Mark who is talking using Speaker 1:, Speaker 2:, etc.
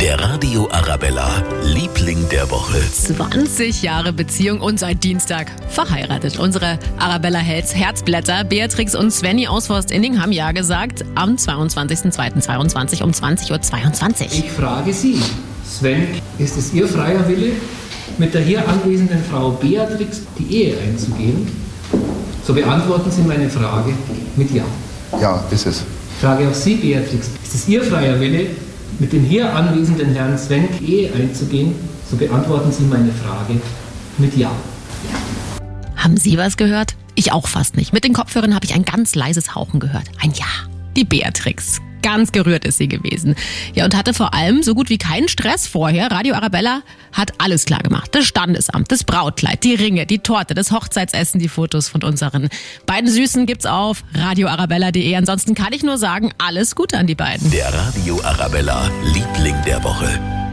Speaker 1: Der Radio Arabella, Liebling der Woche.
Speaker 2: 20 Jahre Beziehung und seit Dienstag verheiratet. Unsere Arabella Hells Herzblätter, Beatrix und Svenny aus Forst-Inning haben Ja gesagt am 22.02.22 um 20.22 Uhr.
Speaker 3: Ich frage Sie, Sven, ist es Ihr freier Wille, mit der hier anwesenden Frau Beatrix die Ehe einzugehen? So beantworten Sie meine Frage mit Ja.
Speaker 4: Ja, ist es.
Speaker 3: Ich frage auch Sie, Beatrix, ist es Ihr freier Wille, mit dem hier anwesenden Herrn Sven Ehe einzugehen? So beantworten Sie meine Frage mit Ja.
Speaker 2: Haben Sie was gehört? Ich auch fast nicht. Mit den Kopfhörern habe ich ein ganz leises Hauchen gehört. Ein Ja. Die Beatrix. Ganz gerührt ist sie gewesen. Ja, und hatte vor allem so gut wie keinen Stress vorher. Radio Arabella hat alles klar gemacht. Das Standesamt, das Brautkleid, die Ringe, die Torte, das Hochzeitsessen, die Fotos von unseren beiden Süßen gibt's auf radioarabella.de. Ansonsten kann ich nur sagen, alles Gute an die beiden.
Speaker 1: Der Radio Arabella, Liebling der Woche.